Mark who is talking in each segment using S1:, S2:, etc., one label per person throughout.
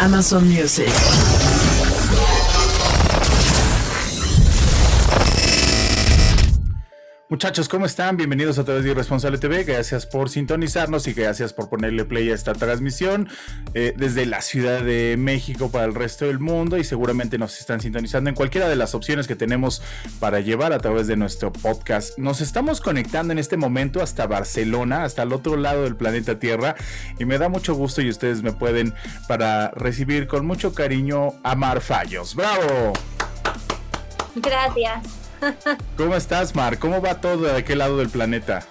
S1: Amazon Music.
S2: Muchachos, ¿cómo están? Bienvenidos a través de Irresponsable TV. Gracias por sintonizarnos y gracias por ponerle play a esta transmisión eh, desde la Ciudad de México para el resto del mundo y seguramente nos están sintonizando en cualquiera de las opciones que tenemos para llevar a través de nuestro podcast. Nos estamos conectando en este momento hasta Barcelona, hasta el otro lado del planeta Tierra y me da mucho gusto y ustedes me pueden para recibir con mucho cariño a Mar Fallos. ¡Bravo!
S3: Gracias.
S2: ¿Cómo estás, Mar? ¿Cómo va todo de aquel lado del planeta?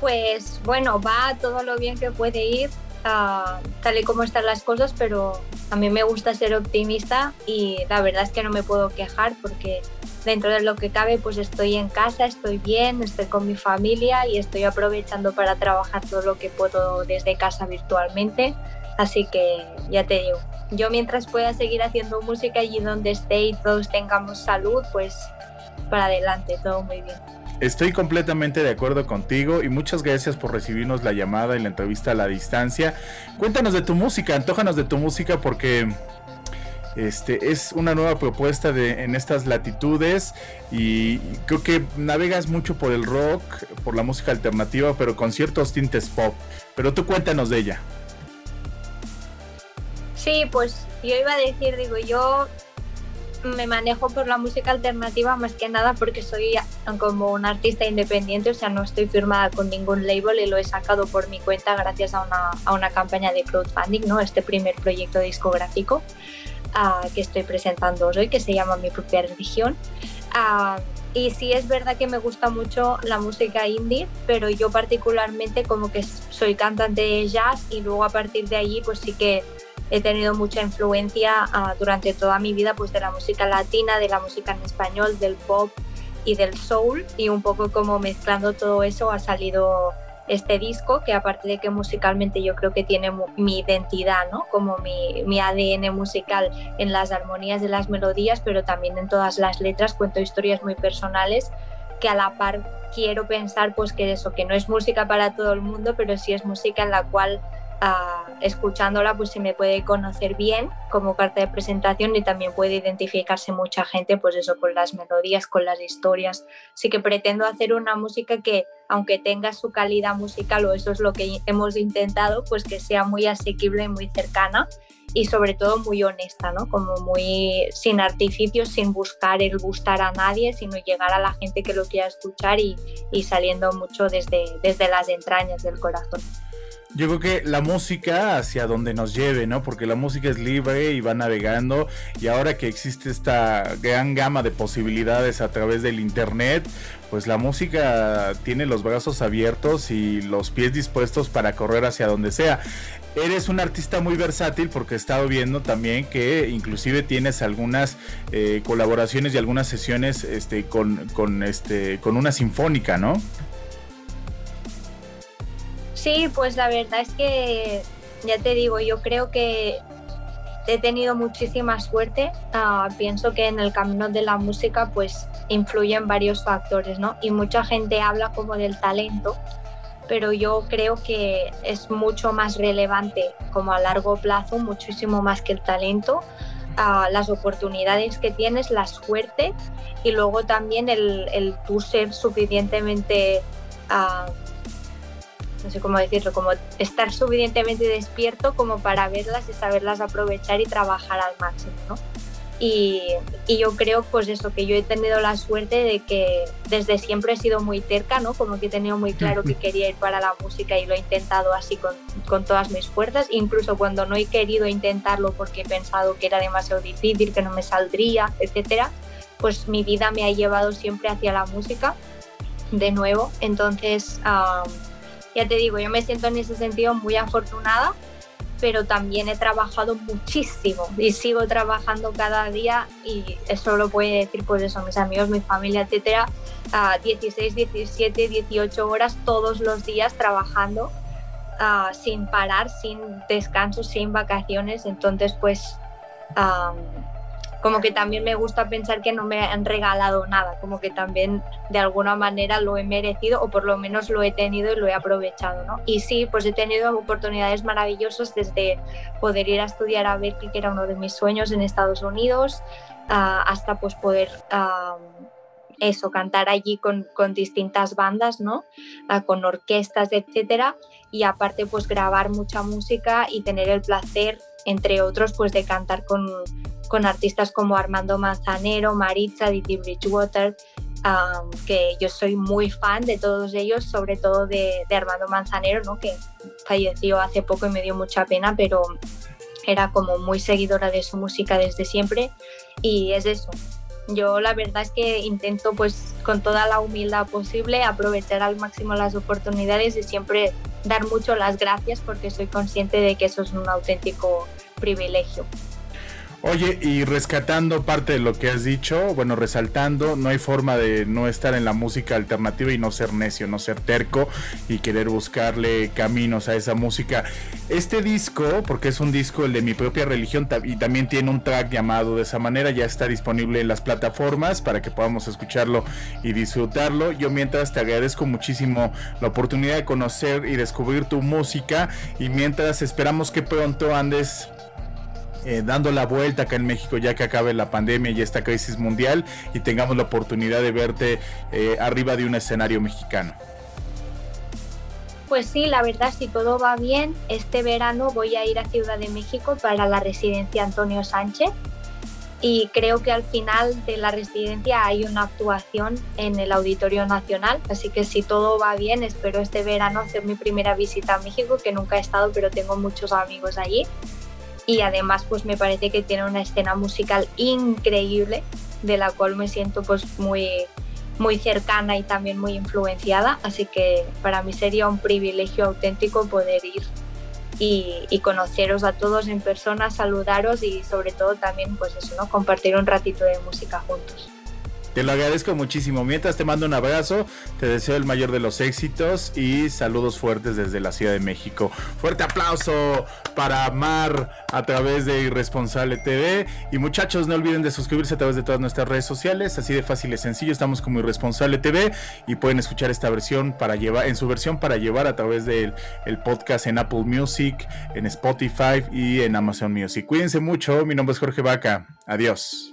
S3: Pues bueno, va todo lo bien que puede ir, uh, tal y como están las cosas, pero a mí me gusta ser optimista y la verdad es que no me puedo quejar porque dentro de lo que cabe pues estoy en casa, estoy bien, estoy con mi familia y estoy aprovechando para trabajar todo lo que puedo desde casa virtualmente. Así que ya te digo, yo mientras pueda seguir haciendo música allí donde esté y todos tengamos salud, pues para adelante, todo muy bien.
S2: Estoy completamente de acuerdo contigo y muchas gracias por recibirnos la llamada y la entrevista a la distancia. Cuéntanos de tu música, antójanos de tu música porque este es una nueva propuesta de, en estas latitudes y creo que navegas mucho por el rock, por la música alternativa, pero con ciertos tintes pop. Pero tú cuéntanos de ella.
S3: Sí, pues yo iba a decir, digo, yo me manejo por la música alternativa más que nada porque soy como un artista independiente, o sea, no estoy firmada con ningún label y lo he sacado por mi cuenta gracias a una, a una campaña de crowdfunding, ¿no? Este primer proyecto discográfico uh, que estoy presentando hoy, que se llama Mi propia religión. Uh, y sí es verdad que me gusta mucho la música indie, pero yo particularmente como que soy cantante de jazz y luego a partir de allí pues sí que he tenido mucha influencia uh, durante toda mi vida pues de la música latina, de la música en español, del pop y del soul y un poco como mezclando todo eso ha salido este disco que aparte de que musicalmente yo creo que tiene mi identidad, ¿no? Como mi, mi ADN musical en las armonías de las melodías, pero también en todas las letras cuento historias muy personales que a la par quiero pensar pues que eso, que no es música para todo el mundo, pero sí es música en la cual escuchándola pues se me puede conocer bien como carta de presentación y también puede identificarse mucha gente pues eso con las melodías, con las historias. Así que pretendo hacer una música que aunque tenga su calidad musical o eso es lo que hemos intentado, pues que sea muy asequible muy cercana y sobre todo muy honesta, ¿no? Como muy sin artificios, sin buscar el gustar a nadie, sino llegar a la gente que lo quiera escuchar y, y saliendo mucho desde, desde las entrañas del corazón.
S2: Yo creo que la música hacia donde nos lleve, ¿no? Porque la música es libre y va navegando y ahora que existe esta gran gama de posibilidades a través del internet, pues la música tiene los brazos abiertos y los pies dispuestos para correr hacia donde sea. Eres un artista muy versátil porque he estado viendo también que inclusive tienes algunas eh, colaboraciones y algunas sesiones este, con, con, este, con una sinfónica, ¿no?
S3: Sí, pues la verdad es que, ya te digo, yo creo que he tenido muchísima suerte. Uh, pienso que en el camino de la música pues influyen varios factores, ¿no? Y mucha gente habla como del talento, pero yo creo que es mucho más relevante como a largo plazo, muchísimo más que el talento. Uh, las oportunidades que tienes, la suerte y luego también el, tú ser suficientemente uh, no sé cómo decirlo, como estar suficientemente despierto como para verlas y saberlas aprovechar y trabajar al máximo, ¿no? Y, y, yo creo pues eso, que yo he tenido la suerte de que desde siempre he sido muy terca, ¿no? Como que he tenido muy claro que quería ir para la música y lo he intentado así con, con todas mis fuerzas, incluso cuando no he querido intentarlo porque he pensado que era demasiado difícil, que no me saldría, etcétera, pues mi vida me ha llevado siempre hacia la música de nuevo. Entonces, um, ya te digo, yo me siento en ese sentido muy afortunada pero también he trabajado muchísimo y sigo trabajando cada día y eso lo puede decir pues eso, mis amigos, mi familia, etcétera, a 16, 17, 18 horas todos los días trabajando sin parar, sin descanso, sin vacaciones, entonces pues como que también me gusta pensar que no me han regalado nada, como que también de alguna manera lo he merecido o por lo menos lo he tenido y lo he aprovechado, ¿no? Y sí, pues he tenido oportunidades maravillosas desde poder ir a estudiar a Berkeley, que era uno de mis sueños en Estados Unidos, hasta pues poder... eso, cantar allí con, con distintas bandas, ¿no? con orquestas, etcétera, y aparte pues grabar mucha música y tener el placer, entre otros, pues de cantar con, con artistas como Armando Manzanero, Maritza, Didi Bridgewater, que yo soy muy fan de todos ellos, sobre todo de, Armando Manzanero, ¿no? que falleció hace poco y me dio mucha pena, pero era como muy seguidora de su música desde siempre y es eso. Yo la verdad es que intento pues con toda la humildad posible aprovechar al máximo las oportunidades y siempre dar mucho las gracias porque soy consciente de que eso es un auténtico privilegio.
S2: Oye, y rescatando parte de lo que has dicho, bueno, resaltando, no hay forma de no estar en la música alternativa y no ser necio, no ser terco y querer buscarle caminos a esa música. Este disco, porque es un disco el de mi propia religión y también tiene un track llamado de esa manera, ya está disponible en las plataformas para que podamos escucharlo y disfrutarlo. Yo mientras te agradezco muchísimo la oportunidad de conocer y descubrir tu música y mientras esperamos que pronto andes eh, dando la vuelta acá en México ya que acabe la pandemia y esta crisis mundial y tengamos la oportunidad de verte eh, arriba de un escenario mexicano.
S3: Pues sí, la verdad, si todo va bien, este verano voy a ir a Ciudad de México para la residencia Antonio Sánchez y creo que al final de la residencia hay una actuación en el Auditorio Nacional, así que si todo va bien, espero este verano hacer mi primera visita a México, que nunca he estado, pero tengo muchos amigos allí y además pues me parece que tiene una escena musical increíble de la cual me siento pues muy muy cercana y también muy influenciada así que para mí sería un privilegio auténtico poder ir y, y, conoceros a todos en persona, saludaros y sobre todo también pues eso, ¿no? compartir un ratito de música juntos.
S2: Te lo agradezco muchísimo. Mientras te mando un abrazo, te deseo el mayor de los éxitos y saludos fuertes desde la Ciudad de México. Fuerte aplauso para Mar a través de Irresponsable TV. Y muchachos, no olviden de suscribirse a través de todas nuestras redes sociales. Así de fácil y sencillo. Estamos como Irresponsable TV y pueden escuchar esta versión para llevar, en su versión para llevar a través del el podcast en Apple Music, en Spotify y en Amazon Music. Cuídense mucho. Mi nombre es Jorge Vaca. Adiós.